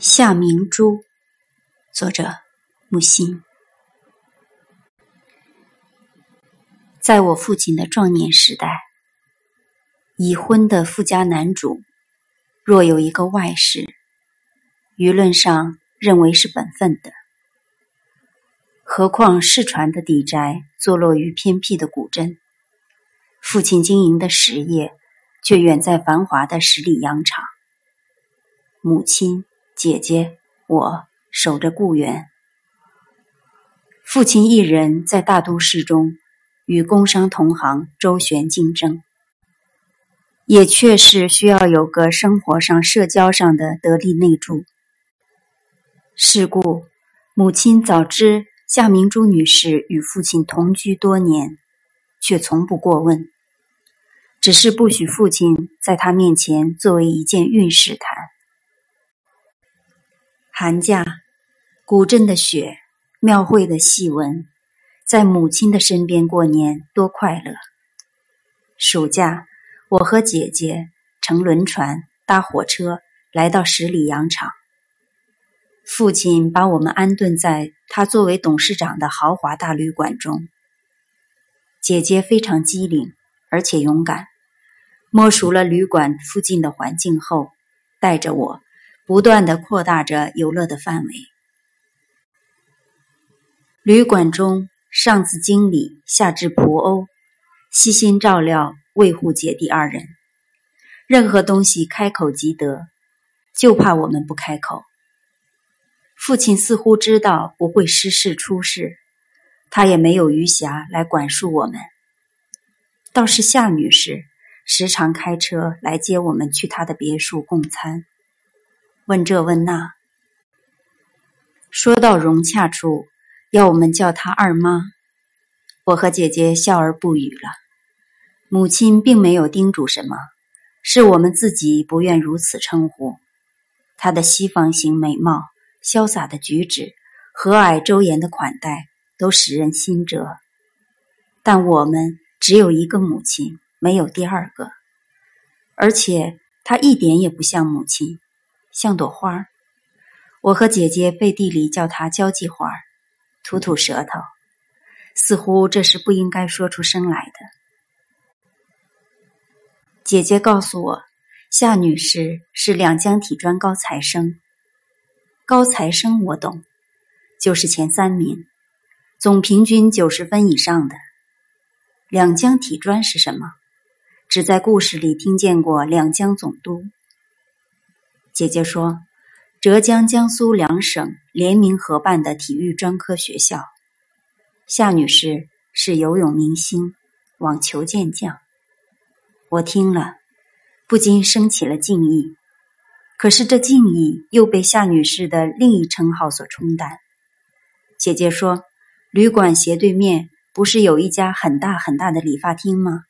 夏明珠，作者木心。在我父亲的壮年时代，已婚的富家男主若有一个外室，舆论上认为是本分的。何况世传的邸宅坐落于偏僻的古镇，父亲经营的实业却远在繁华的十里洋场，母亲。姐姐，我守着故园。父亲一人在大都市中与工商同行周旋竞争，也确实需要有个生活上、社交上的得力内助。是故，母亲早知夏明珠女士与父亲同居多年，却从不过问，只是不许父亲在她面前作为一件运势谈。寒假，古镇的雪，庙会的戏文，在母亲的身边过年多快乐。暑假，我和姐姐乘轮船、搭火车来到十里洋场。父亲把我们安顿在他作为董事长的豪华大旅馆中。姐姐非常机灵，而且勇敢，摸熟了旅馆附近的环境后，带着我。不断的扩大着游乐的范围。旅馆中，上至经理，下至仆欧，悉心照料卫护姐弟二人。任何东西开口即得，就怕我们不开口。父亲似乎知道不会失事出事，他也没有余暇来管束我们。倒是夏女士时常开车来接我们去她的别墅共餐。问这问那，说到融洽处，要我们叫她二妈。我和姐姐笑而不语了。母亲并没有叮嘱什么，是我们自己不愿如此称呼。她的西方型美貌、潇洒的举止、和蔼周延的款待，都使人心折。但我们只有一个母亲，没有第二个，而且她一点也不像母亲。像朵花儿，我和姐姐背地里叫她交际花儿，吐吐舌头，似乎这是不应该说出声来的。姐姐告诉我，夏女士是两江体专高材生。高材生我懂，就是前三名，总平均九十分以上的。两江体专是什么？只在故事里听见过两江总督。姐姐说：“浙江、江苏两省联名合办的体育专科学校。夏女士是游泳明星、网球健将。”我听了，不禁升起了敬意。可是这敬意又被夏女士的另一称号所冲淡。姐姐说：“旅馆斜对面不是有一家很大很大的理发厅吗？”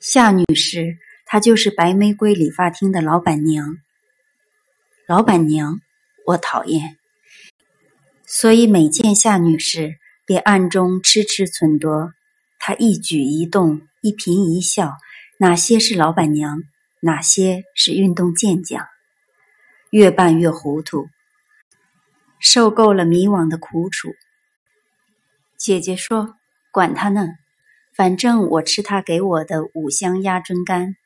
夏女士，她就是白玫瑰理发厅的老板娘。老板娘，我讨厌，所以每见夏女士，便暗中痴痴忖度。她一举一动，一颦一笑，哪些是老板娘，哪些是运动健将，越办越糊涂，受够了迷惘的苦楚。姐姐说：“管他呢，反正我吃她给我的五香鸭胗干，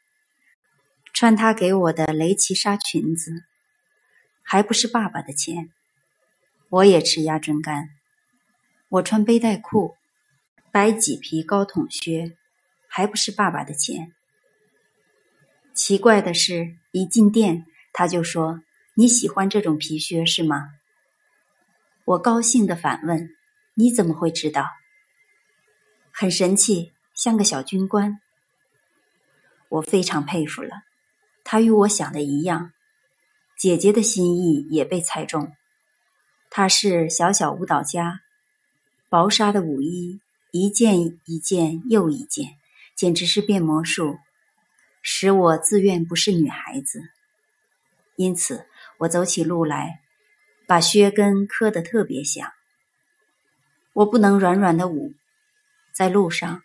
穿她给我的雷奇纱裙子。”还不是爸爸的钱，我也吃鸭胗干，我穿背带裤，白麂皮高筒靴，还不是爸爸的钱。奇怪的是，一进店他就说：“你喜欢这种皮靴是吗？”我高兴的反问：“你怎么会知道？”很神气，像个小军官。我非常佩服了，他与我想的一样。姐姐的心意也被猜中，她是小小舞蹈家，薄纱的舞衣一件一件又一件，简直是变魔术，使我自愿不是女孩子。因此，我走起路来，把靴跟磕得特别响。我不能软软的舞，在路上，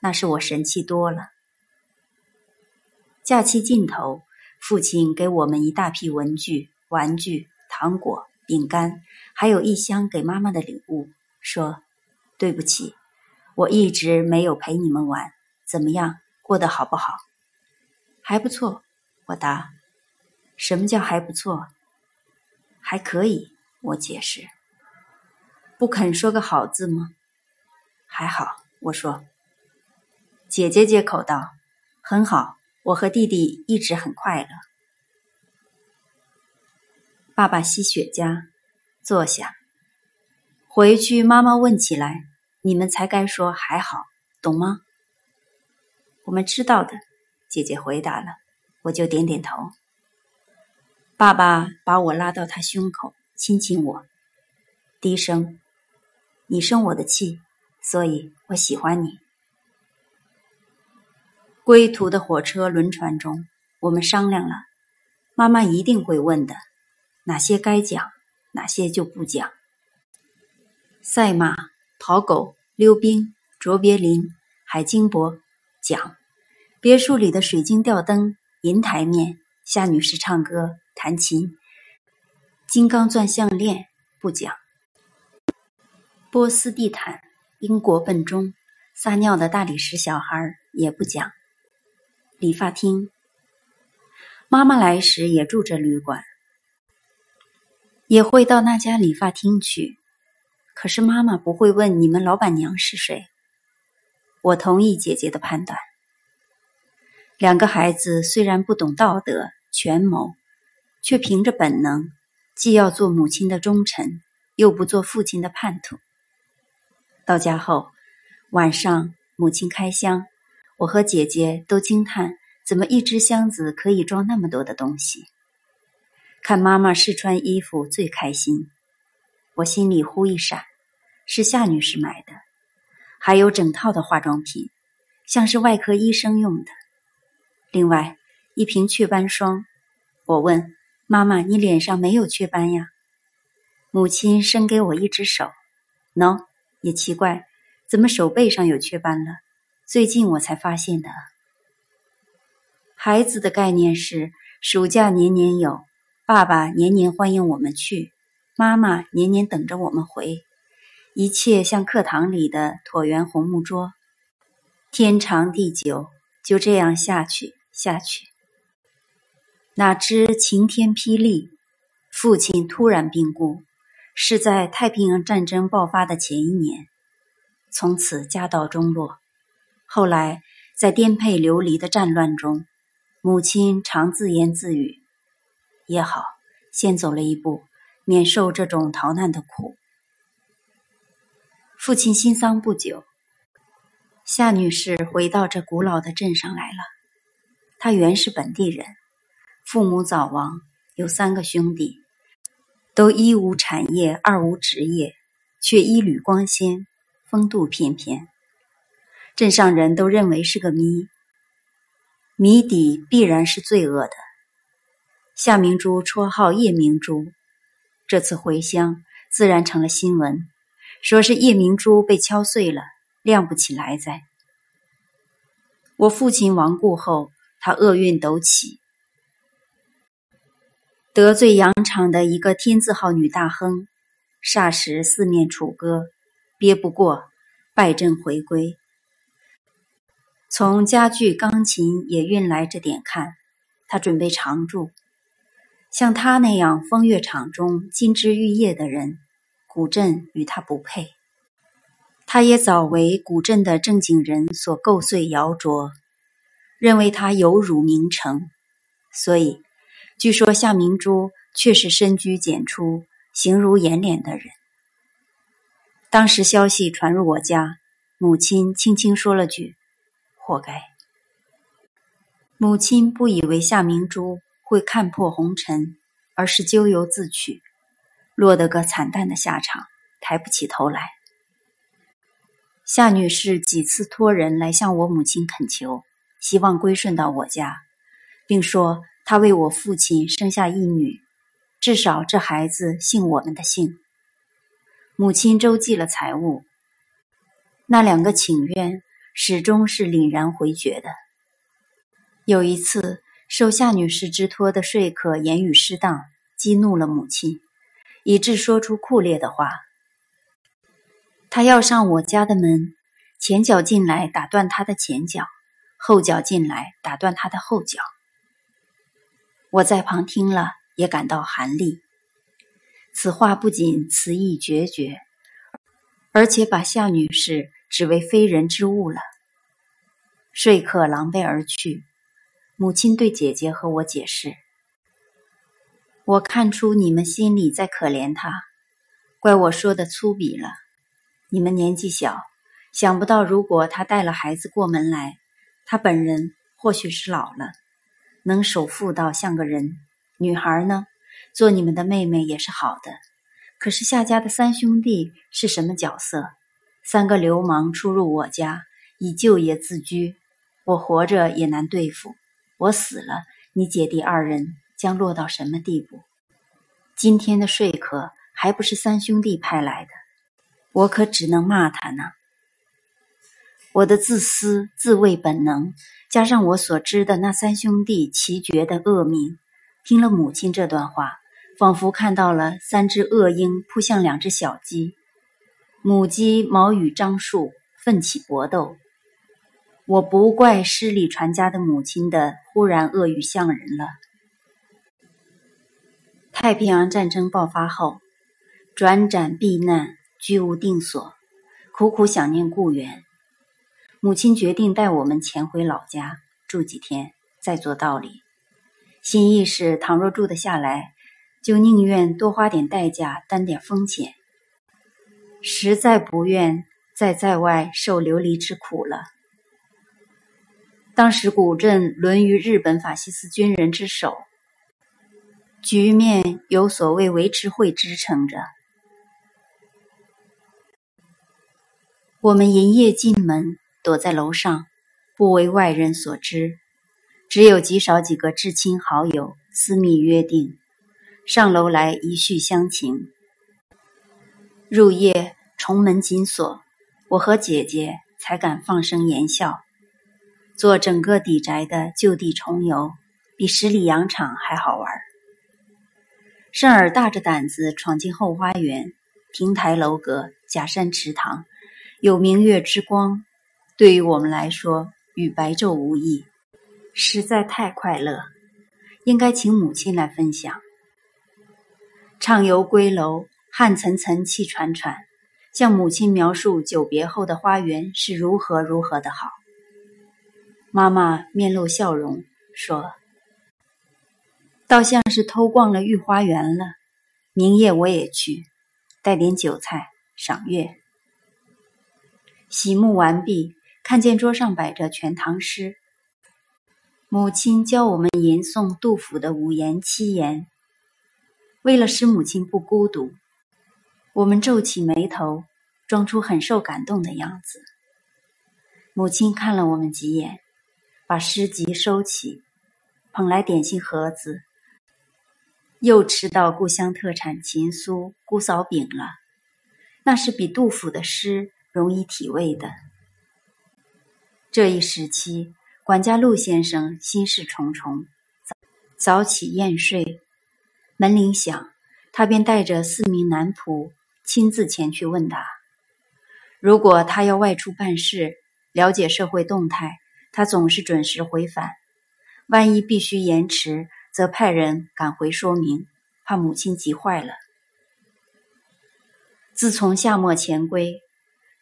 那是我神气多了。假期尽头。父亲给我们一大批文具，玩具、糖果、饼干，还有一箱给妈妈的礼物，说：“对不起，我一直没有陪你们玩。怎么样，过得好不好？”“还不错。”我答。“什么叫还不错？”“还可以。”我解释。“不肯说个好字吗？”“还好。”我说。姐姐接口道：“很好，我和弟弟一直很快乐。”爸爸吸雪茄，坐下。回去妈妈问起来，你们才该说还好，懂吗？我们知道的，姐姐回答了，我就点点头。爸爸把我拉到他胸口，亲亲我，低声：“你生我的气，所以我喜欢你。”归途的火车、轮船中，我们商量了，妈妈一定会问的，哪些该讲，哪些就不讲。赛马、跑狗、溜冰、卓别林、海金伯讲，别墅里的水晶吊灯、银台面、夏女士唱歌、弹琴、金刚钻项链不讲。波斯地毯、英国笨钟、撒尿的大理石小孩也不讲。理发厅，妈妈来时也住着旅馆，也会到那家理发厅去。可是妈妈不会问你们老板娘是谁。我同意姐姐的判断。两个孩子虽然不懂道德权谋，却凭着本能，既要做母亲的忠臣，又不做父亲的叛徒。到家后，晚上母亲开箱。我和姐姐都惊叹，怎么一只箱子可以装那么多的东西？看妈妈试穿衣服最开心，我心里忽一闪，是夏女士买的，还有整套的化妆品，像是外科医生用的。另外一瓶雀斑霜，我问妈妈：“你脸上没有雀斑呀？”母亲伸给我一只手，no，也奇怪，怎么手背上有雀斑了？最近我才发现的，孩子的概念是暑假年年有，爸爸年年欢迎我们去，妈妈年年等着我们回，一切像课堂里的椭圆红木桌，天长地久，就这样下去下去。哪知晴天霹雳，父亲突然病故，是在太平洋战争爆发的前一年，从此家道中落。后来，在颠沛流离的战乱中，母亲常自言自语：“也好，先走了一步，免受这种逃难的苦。”父亲新丧不久，夏女士回到这古老的镇上来了。她原是本地人，父母早亡，有三个兄弟，都一无产业，二无职业，却一缕光鲜，风度翩翩。镇上人都认为是个谜，谜底必然是罪恶的。夏明珠绰号夜明珠，这次回乡自然成了新闻，说是夜明珠被敲碎了，亮不起来在。我父亲亡故后，他厄运陡起，得罪羊场的一个天字号女大亨，霎时四面楚歌，憋不过，败阵回归。从家具、钢琴也运来这点看，他准备常住。像他那样风月场中金枝玉叶的人，古镇与他不配。他也早为古镇的正经人所构碎摇琢，认为他有辱名城。所以，据说夏明珠却是深居简出、形如颜脸的人。当时消息传入我家，母亲轻轻说了句。活该！母亲不以为夏明珠会看破红尘，而是咎由自取，落得个惨淡的下场，抬不起头来。夏女士几次托人来向我母亲恳求，希望归顺到我家，并说她为我父亲生下一女，至少这孩子姓我们的姓。母亲周济了财物，那两个请愿。始终是凛然回绝的。有一次，受夏女士之托的说客言语失当，激怒了母亲，以致说出酷烈的话。他要上我家的门，前脚进来打断他的前脚，后脚进来打断他的后脚。我在旁听了，也感到寒栗。此话不仅词意决绝，而且把夏女士只为非人之物了。说客狼狈而去，母亲对姐姐和我解释：“我看出你们心里在可怜他，怪我说的粗鄙了。你们年纪小，想不到如果他带了孩子过门来，他本人或许是老了。”能守妇道像个人，女孩呢，做你们的妹妹也是好的。可是夏家的三兄弟是什么角色？三个流氓出入我家，以舅爷自居，我活着也难对付。我死了，你姐弟二人将落到什么地步？今天的说客还不是三兄弟派来的，我可只能骂他呢。我的自私自卫本能，加上我所知的那三兄弟奇绝的恶名，听了母亲这段话，仿佛看到了三只恶鹰扑向两只小鸡，母鸡毛与张树奋起搏斗。我不怪失礼传家的母亲的忽然恶语相人了。太平洋战争爆发后，转辗避难，居无定所，苦苦想念故园。母亲决定带我们潜回老家住几天，再做道理。心意是，倘若住得下来，就宁愿多花点代价，担点风险；实在不愿再在外受流离之苦了。当时古镇沦于日本法西斯军人之手，局面有所谓维持会支撑着。我们营夜进门。躲在楼上，不为外人所知，只有极少几个至亲好友私密约定，上楼来一叙乡情。入夜重门紧锁，我和姐姐才敢放声言笑。做整个底宅的就地重游，比十里洋场还好玩。胜儿大着胆子闯进后花园，亭台楼阁，假山池塘，有明月之光。对于我们来说，与白昼无异，实在太快乐，应该请母亲来分享。畅游归楼，汗涔涔气喘喘，向母亲描述久别后的花园是如何如何的好。妈妈面露笑容，说：“倒像是偷逛了御花园了。明夜我也去，带点酒菜赏月。”洗沐完毕。看见桌上摆着全唐诗，母亲教我们吟诵杜甫的五言七言。为了使母亲不孤独，我们皱起眉头，装出很受感动的样子。母亲看了我们几眼，把诗集收起，捧来点心盒子，又吃到故乡特产秦酥、姑嫂饼了。那是比杜甫的诗容易体味的。这一时期，管家陆先生心事重重，早起宴睡。门铃响，他便带着四名男仆亲自前去问答。如果他要外出办事，了解社会动态，他总是准时回返；万一必须延迟，则派人赶回说明，怕母亲急坏了。自从夏末前归，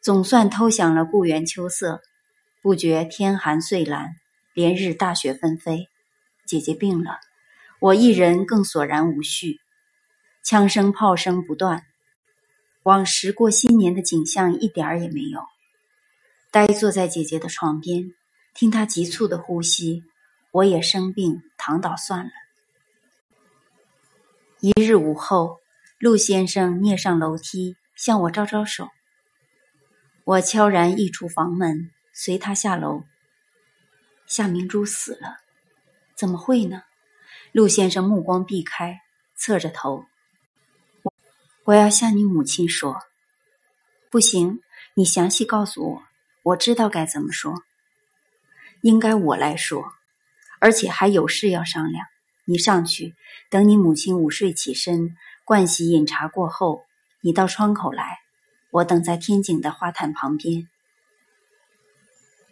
总算偷享了故园秋色。不觉天寒岁阑，连日大雪纷飞。姐姐病了，我一人更索然无绪。枪声炮声不断，往时过新年的景象一点儿也没有。呆坐在姐姐的床边，听她急促的呼吸，我也生病，躺倒算了。一日午后，陆先生蹑上楼梯，向我招招手。我悄然溢出房门。随他下楼。夏明珠死了，怎么会呢？陆先生目光避开，侧着头。我要向你母亲说。不行，你详细告诉我，我知道该怎么说。应该我来说，而且还有事要商量。你上去，等你母亲午睡起身，盥洗饮茶过后，你到窗口来，我等在天井的花坛旁边。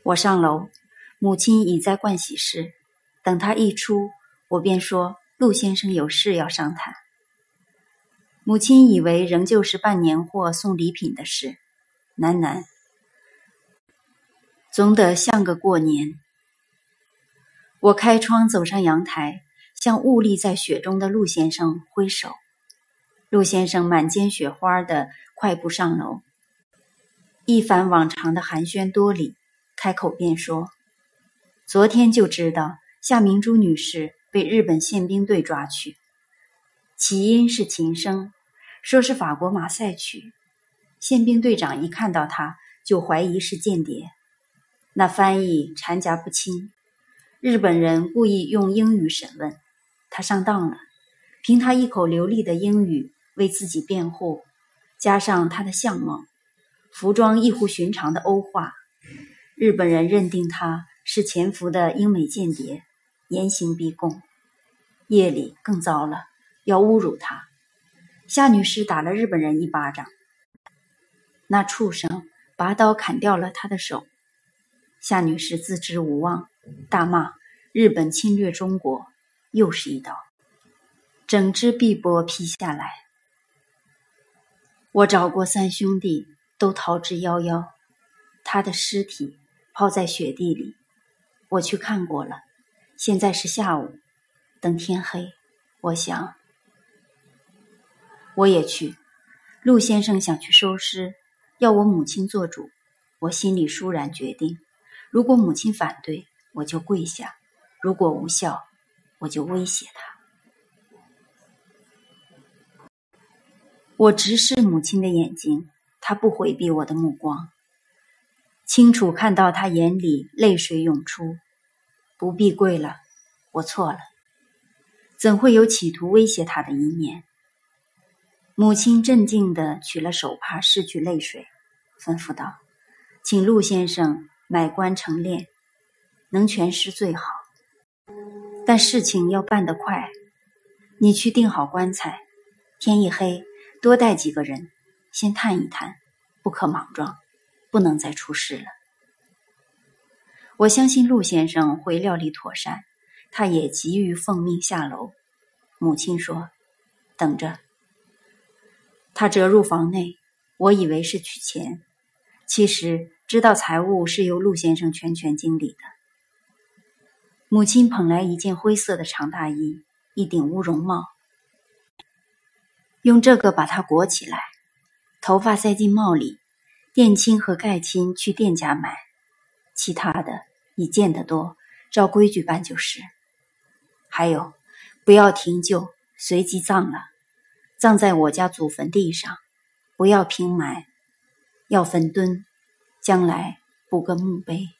我上楼，母亲已在盥洗室，等她一出，我便说：“陆先生有事要商谈。”母亲以为仍旧是办年货、送礼品的事，喃喃：“总得像个过年。”我开窗走上阳台，向兀立在雪中的陆先生挥手。陆先生满肩雪花的快步上楼，一反往常的寒暄多礼，开口便说：“昨天就知道夏明珠女士被日本宪兵队抓去。”起因是琴声，说是法国马赛曲。宪兵队长一看到他，就怀疑是间谍。那翻译掺夹不清，日本人故意用英语审问他，上当了。凭他一口流利的英语为自己辩护，加上他的相貌、服装异乎寻常的欧化，日本人认定他是潜伏的英美间谍，严刑逼供。夜里更糟了。要侮辱他，夏女士打了日本人一巴掌，那畜生拔刀砍掉了他的手。夏女士自知无望，大骂日本侵略中国，又是一刀，整只臂膊劈下来。我找过三兄弟，都逃之夭夭。他的尸体抛在雪地里，我去看过了。现在是下午，等天黑，我想。我也去，陆先生想去收尸，要我母亲做主。我心里倏然决定，如果母亲反对，我就跪下；如果无效，我就威胁他。我直视母亲的眼睛，她不回避我的目光，清楚看到她眼里泪水涌出。不必跪了，我错了，怎会有企图威胁他的一面？母亲镇静地取了手帕，拭去泪水，吩咐道：“请陆先生买棺成殓，能全尸最好。但事情要办得快，你去订好棺材，天一黑多带几个人，先探一探，不可莽撞，不能再出事了。我相信陆先生会料理妥善，他也急于奉命下楼。”母亲说：“等着。”他折入房内，我以为是取钱，其实知道财务是由陆先生全权经理的。母亲捧来一件灰色的长大衣，一顶乌绒帽，用这个把它裹起来，头发塞进帽里。店青和盖青去店家买，其他的你见得多，照规矩办就是。还有，不要停柩，随即葬了。葬在我家祖坟地上，不要平埋，要坟墩，将来补个墓碑。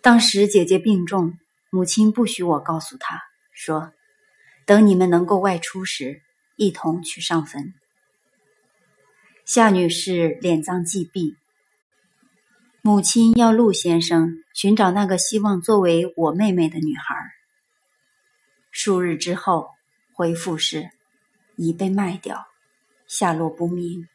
当时姐姐病重，母亲不许我告诉她，说等你们能够外出时，一同去上坟。夏女士敛葬祭毕，母亲要陆先生寻找那个希望作为我妹妹的女孩。数日之后，回复是。已被卖掉，下落不明。